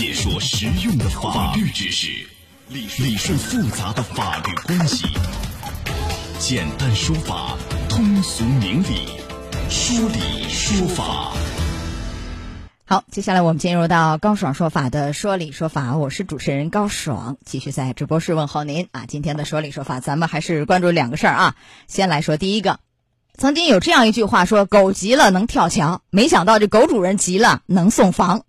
解说实用的法律知识，理理顺复杂的法律关系，简单说法，通俗明理，说理说法。好，接下来我们进入到高爽说法的说理说法，我是主持人高爽，继续在直播室问候您啊。今天的说理说法，咱们还是关注两个事儿啊。先来说第一个，曾经有这样一句话说：“狗急了能跳墙”，没想到这狗主人急了能送房。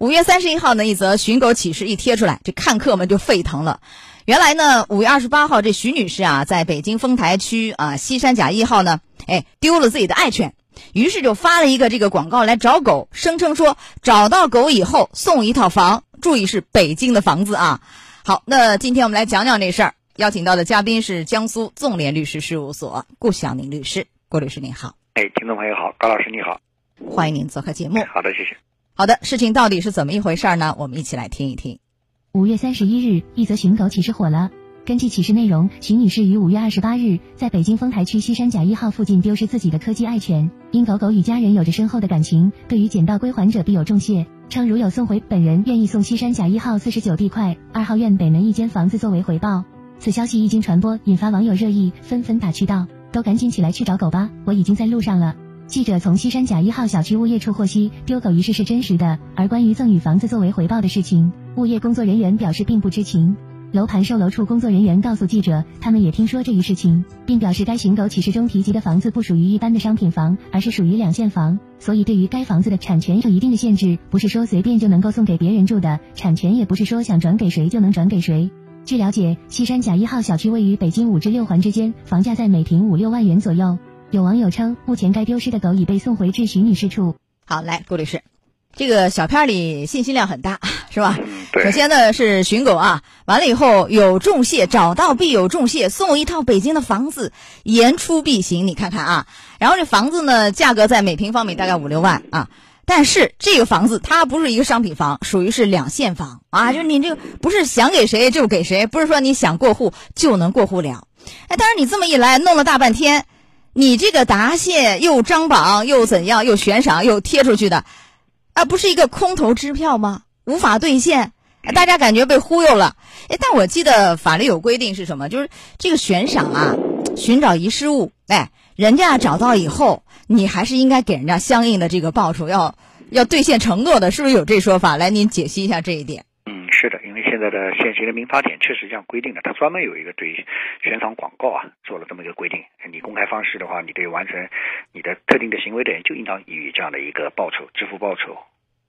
五月三十一号呢，一则寻狗启事一贴出来，这看客们就沸腾了。原来呢，五月二十八号，这徐女士啊，在北京丰台区啊西山甲一号呢，哎，丢了自己的爱犬。于是就发了一个这个广告来找狗，声称说找到狗以后送一套房，注意是北京的房子啊。好，那今天我们来讲讲这事儿，邀请到的嘉宾是江苏纵联律师事务所顾晓宁律师，顾律师您好。哎，听众朋友好，高老师你好，欢迎您做客节目。好的，谢谢。好的，事情到底是怎么一回事呢？我们一起来听一听。五月三十一日，一则寻狗启事火了。根据启事内容，徐女士于五月二十八日在北京丰台区西山甲一号附近丢失自己的柯基爱犬，因狗狗与家人有着深厚的感情，对于捡到归还者必有重谢，称如有送回，本人愿意送西山甲一号四十九地块二号院北门一间房子作为回报。此消息一经传播，引发网友热议，纷纷打趣道：“都赶紧起来去找狗吧，我已经在路上了。”记者从西山甲一号小区物业处获悉，丢狗一事是真实的，而关于赠与房子作为回报的事情，物业工作人员表示并不知情。楼盘售楼处工作人员告诉记者，他们也听说这一事情，并表示该寻狗启事中提及的房子不属于一般的商品房，而是属于两限房，所以对于该房子的产权有一定的限制，不是说随便就能够送给别人住的，产权也不是说想转给谁就能转给谁。据了解，西山甲一号小区位于北京五至六环之间，房价在每平五六万元左右。有网友称，目前该丢失的狗已被送回至徐女士处。好，来，顾律师，这个小片里信息量很大，是吧？首先呢是寻狗啊，完了以后有重谢，找到必有重谢，送一套北京的房子，言出必行。你看看啊，然后这房子呢，价格在每平方米大概五六万啊，但是这个房子它不是一个商品房，属于是两限房啊，就是你这个不是想给谁就给谁，不是说你想过户就能过户了。哎，但是你这么一来，弄了大半天，你这个答谢又张榜又怎样，又悬赏又贴出去的，啊，不是一个空头支票吗？无法兑现。大家感觉被忽悠了，哎，但我记得法律有规定是什么？就是这个悬赏啊，寻找遗失物，哎，人家找到以后，你还是应该给人家相应的这个报酬，要要兑现承诺的，是不是有这说法？来，您解析一下这一点。嗯，是的，因为现在的现行的民法典确实这样规定的，它专门有一个对悬赏广告啊做了这么一个规定。你公开方式的话，你对完成你的特定的行为的人就应当予以这样的一个报酬，支付报酬。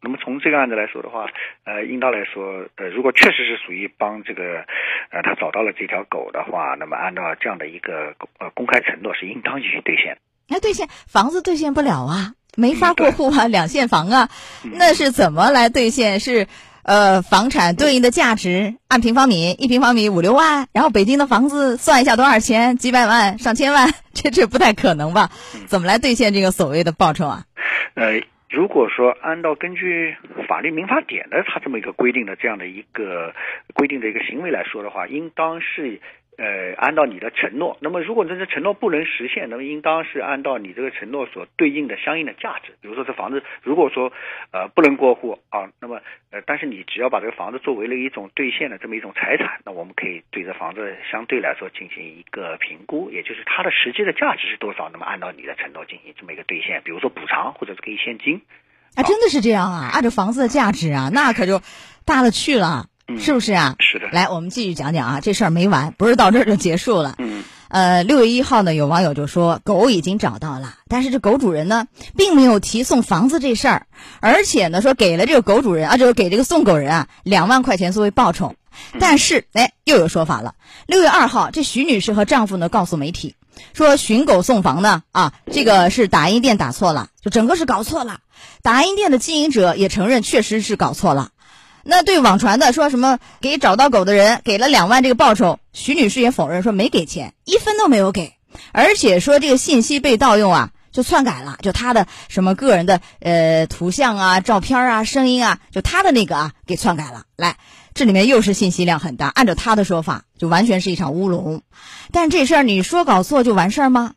那么从这个案子来说的话，呃，应当来说，呃，如果确实是属于帮这个，呃，他找到了这条狗的话，那么按照这样的一个呃公开承诺是应当予以兑现。那兑现房子兑现不了啊，没法过户啊，两现房啊，那是怎么来兑现？是呃，房产对应的价值按平方米，一平方米五六万，然后北京的房子算一下多少钱？几百万、上千万，这这不太可能吧？怎么来兑现这个所谓的报酬啊？呃。如果说按照根据法律民法典的它这么一个规定的这样的一个规定的一个行为来说的话，应当是呃按照你的承诺。那么如果这些承诺不能实现，那么应当是按照你这个承诺所对应的相应的价值。比如说这房子如果说呃不能过户啊，那么呃但是你只要把这个房子作为了一种兑现的这么一种财产，那我们可以对这房子相对来说进行一个评估，也就是它的实际的价值是多少。那么按照你的承诺进行这么一个兑现，比如说补偿或者是给现金。啊，真的是这样啊！按照房子的价值啊，那可就大了去了，是不是啊？是的。来，我们继续讲讲啊，这事儿没完，不是到这儿就结束了。嗯。呃，六月一号呢，有网友就说狗已经找到了，但是这狗主人呢，并没有提送房子这事儿，而且呢，说给了这个狗主人啊，就是给这个送狗人啊两万块钱作为报酬。但是，哎，又有说法了。六月二号，这徐女士和丈夫呢告诉媒体说，寻狗送房呢，啊，这个是打印店打错了，就整个是搞错了。打印店的经营者也承认，确实是搞错了。那对网传的说什么给找到狗的人给了两万这个报酬，徐女士也否认说没给钱，一分都没有给，而且说这个信息被盗用啊，就篡改了，就她的什么个人的呃图像啊、照片啊、声音啊，就她的那个啊给篡改了。来，这里面又是信息量很大，按照她的说法，就完全是一场乌龙。但这事儿你说搞错就完事儿吗？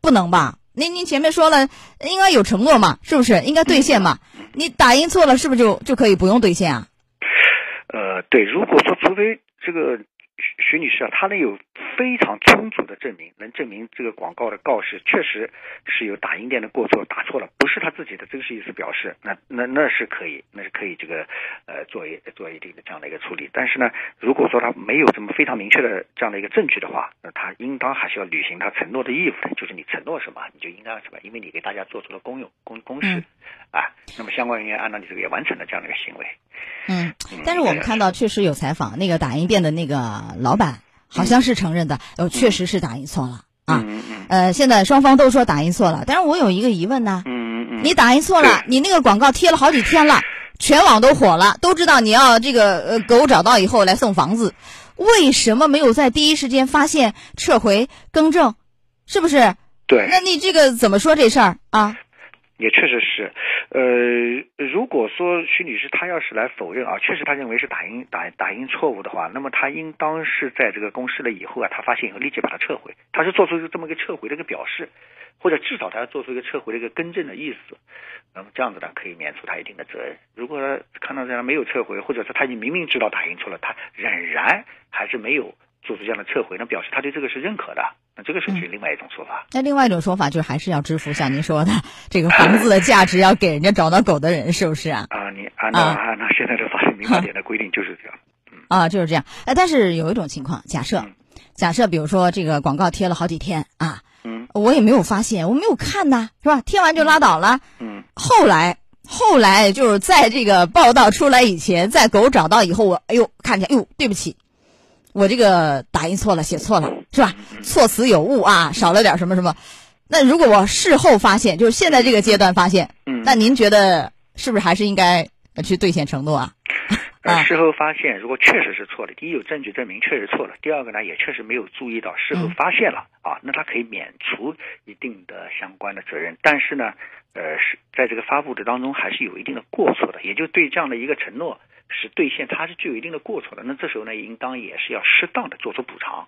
不能吧？您您前面说了，应该有承诺嘛，是不是？应该兑现嘛？你打印错了，是不是就就可以不用兑现啊？对，如果说除非这个徐徐女士啊，她能有非常充足的证明，能证明这个广告的告示确实是有打印店的过错，打错了，不是她自己的真实意思表示，那那那是可以，那是可以这个呃做一做一定的这样的一个处理。但是呢，如果说她没有这么非常明确的这样的一个证据的话，那她应当还是要履行她承诺的义务的，就是你承诺什么，你就应当什么，因为你给大家做出了公用公公示，嗯啊，那么相关人员按照你这个也完成了这样的一个行为。嗯，但是我们看到确实有采访，那个打印店的那个老板好像是承认的，哦，确实是打印错了啊。呃，现在双方都说打印错了，但是我有一个疑问呢，嗯嗯嗯，你打印错了，你那个广告贴了好几天了，全网都火了，都知道你要这个呃狗找到以后来送房子，为什么没有在第一时间发现、撤回、更正？是不是？对，那你这个怎么说这事儿啊？也确实是，呃，如果说徐女士她要是来否认啊，确实她认为是打印打打印错误的话，那么她应当是在这个公示了以后啊，她发现以后立即把它撤回，她是做出这么一个撤回的一个表示，或者至少她要做出一个撤回的一个更正的意思，那么这样子呢，可以免除她一定的责任。如果看到这样没有撤回，或者是她已经明明知道打印错了，她仍然还是没有做出这样的撤回，那表示他对这个是认可的，那这个是属于另外一种说法。那另外一种说法就是还是要支付像您说的 这个房子的价值，要给人家找到狗的人，是不是啊？啊，你按照啊按照现在的法律民法典的规定就是这样。啊，就是这样。哎，但是有一种情况，假设嗯，假设比如说这个广告贴了好几天啊，嗯我也没有发现，我没有看呐，是吧？贴完就拉倒了。嗯后来，后来就是在这个报道出来以前，在狗找到以后，我哎呦看见，哎呦，对不起，我这个打印错了，写错了，是吧？措辞有误啊，少了点什么什么。那如果我事后发现，就是现在这个阶段发现，嗯，那您觉得是不是还是应该去兑现承诺啊？事后发现，如果确实是错的，第一有证据证明确实错了，第二个呢也确实没有注意到，事后嗯发现了、啊，那他可以免除一定的相关的责任。但是呢，呃，是在这个发布的当中还是有一定的过错的，也就对这样的一个承诺是兑现，它是具有一定的过错的。那这时候呢，应当也是要适当的做出补偿。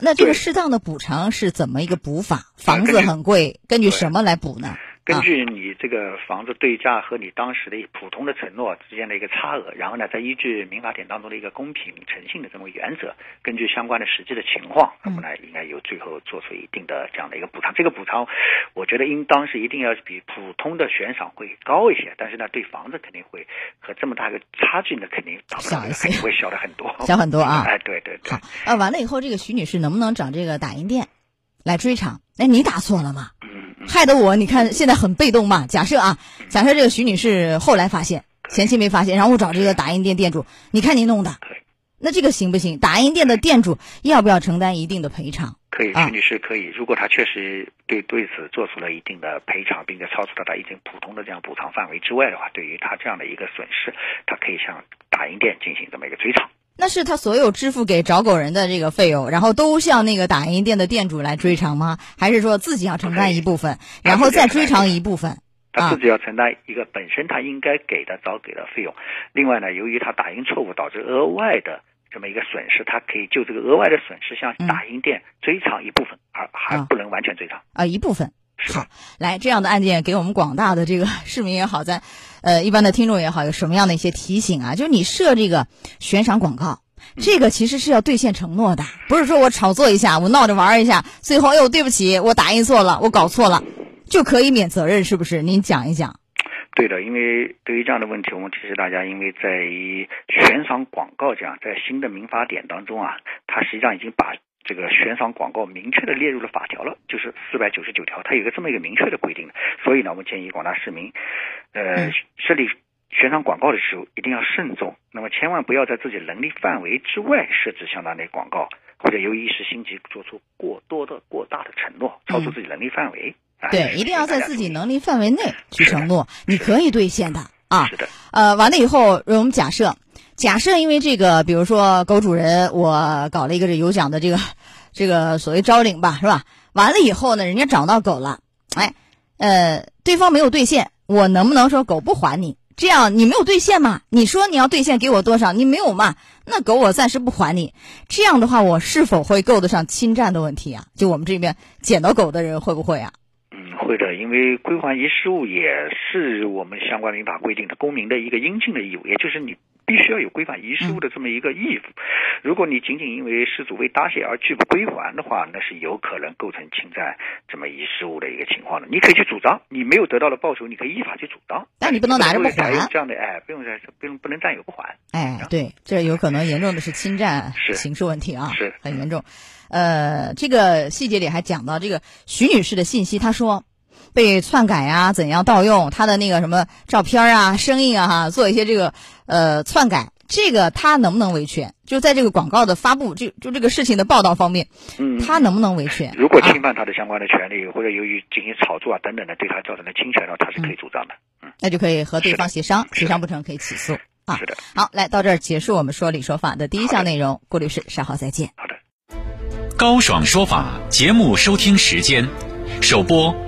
那这个适当的补偿是怎么一个补法？房子很贵，根据什么来补呢？根据你这个房子对价和你当时的普通的承诺之间的一个差额，然后呢，再依据民法典当中的一个公平诚信的这么个原则，根据相关的实际的情况，那么呢，应该有最后做出一定的这样的一个补偿。这个补偿，我觉得应当是一定要比普通的悬赏会高一些，但是呢，对房子肯定会和这么大个差距呢，肯定小一些肯定会小的很多，小很多啊 哎，对对对好，，呃，完了以后，这个徐女士能不能找这个打印店来追偿？哎，你打错了嘛，嗯嗯，害得我你看现在很被动嘛。假设啊，假设这个徐女士后来发现，前期没发现，然后我找这个打印店店主，你看你弄的，那这个行不行？打印店的店主要不要承担一定的赔偿？可以，啊徐女士可以。如果她确实对对此做出了一定的赔偿，并且超出了她一定普通的这样补偿范围之外的话，对于她这样的一个损失，她可以向打印店进行这么一个追偿。那是他所有支付给找狗人的这个费用，然后都向那个打印店的店主来追偿吗？还是说自己要承担一部分，然后再追偿一部分？他自己要承担一个本身他应该给的早给的费用。另外呢，由于他打印错误导致额外的这么一个损失，他可以就这个额外的损失向打印店追偿一部分，而还啊不能完全追偿。啊，一部分。是的好，来这样的案件给我们广大的这个市民也好，咱呃一般的听众也好，有什么样的一些提醒啊？就是你设这个悬赏广告，这个其实是要兑现承诺的，不是说我炒作一下，我闹着玩儿一下，最后哎呦对不起，我打印错了，我搞错了，就可以免责任，是不是？您讲一讲。对的，因为对于这样的问题，我们提示大家，因为在于悬赏广告这样，在新的民法典当中啊，它实际上已经把这个悬赏广告明确的列入了法条了，就是四百九十九条，它有个这么一个明确的规定的。所以呢，我们建议广大市民，呃嗯，设立悬赏广告的时候一定要慎重，那么千万不要在自己能力范围之外设置相当的广告，或者由于一时心急做出过多的、过大的承诺，超出自己能力范围。啊对，一定要在自己能力范围内去承诺，你可以兑现的啊。是的，呃，完了以后，我们假设，假设因为这个，比如说狗主人，我搞了一个这有奖的这个这个所谓招领吧，是吧？完了以后呢，人家找到狗了，哎，呃，对方没有兑现，我能不能说狗不还你？这样你没有兑现嘛？你说你要兑现给我多少，你没有嘛？那狗我暂时不还你。这样的话，我是否会够得上侵占的问题啊？就我们这边捡到狗的人会不会啊？嗯，会的，因为归还遗失物也是我们相关民法规定的公民的一个应尽的义务，也就是你必须要要有规范遗失物的这么一个义务。如果你仅仅因为失主未答谢而拒不归还的话，那是有可能构成侵占这么遗失物的一个情况的。你可以去主张，你没有得到的报酬，你可以依法去主张，但你不能拿着不还。这样的哎，不用再不用不能占有不还。哎，对，这有可能严重的是侵占刑事问题啊，是很严重。呃，这个细节里还讲到这个徐女士的信息，她说被篡改呀，怎样盗用他的那个什么照片啊、声音啊，哈，做一些这个呃篡改，这个他能不能维权？就在这个广告的发布，就就这个事情的报道方面，嗯，他能不能维权？如果侵犯他的相关的权利，或者由于进行炒作啊等等的，对他造成的侵权的话，他是可以主张的。嗯，那就可以和对方协商，协商不成可以起诉啊。是的。好，来到这儿结束我们说理说法的第一项内容，郭律师稍后再见。好的。高爽说法节目收听时间：首播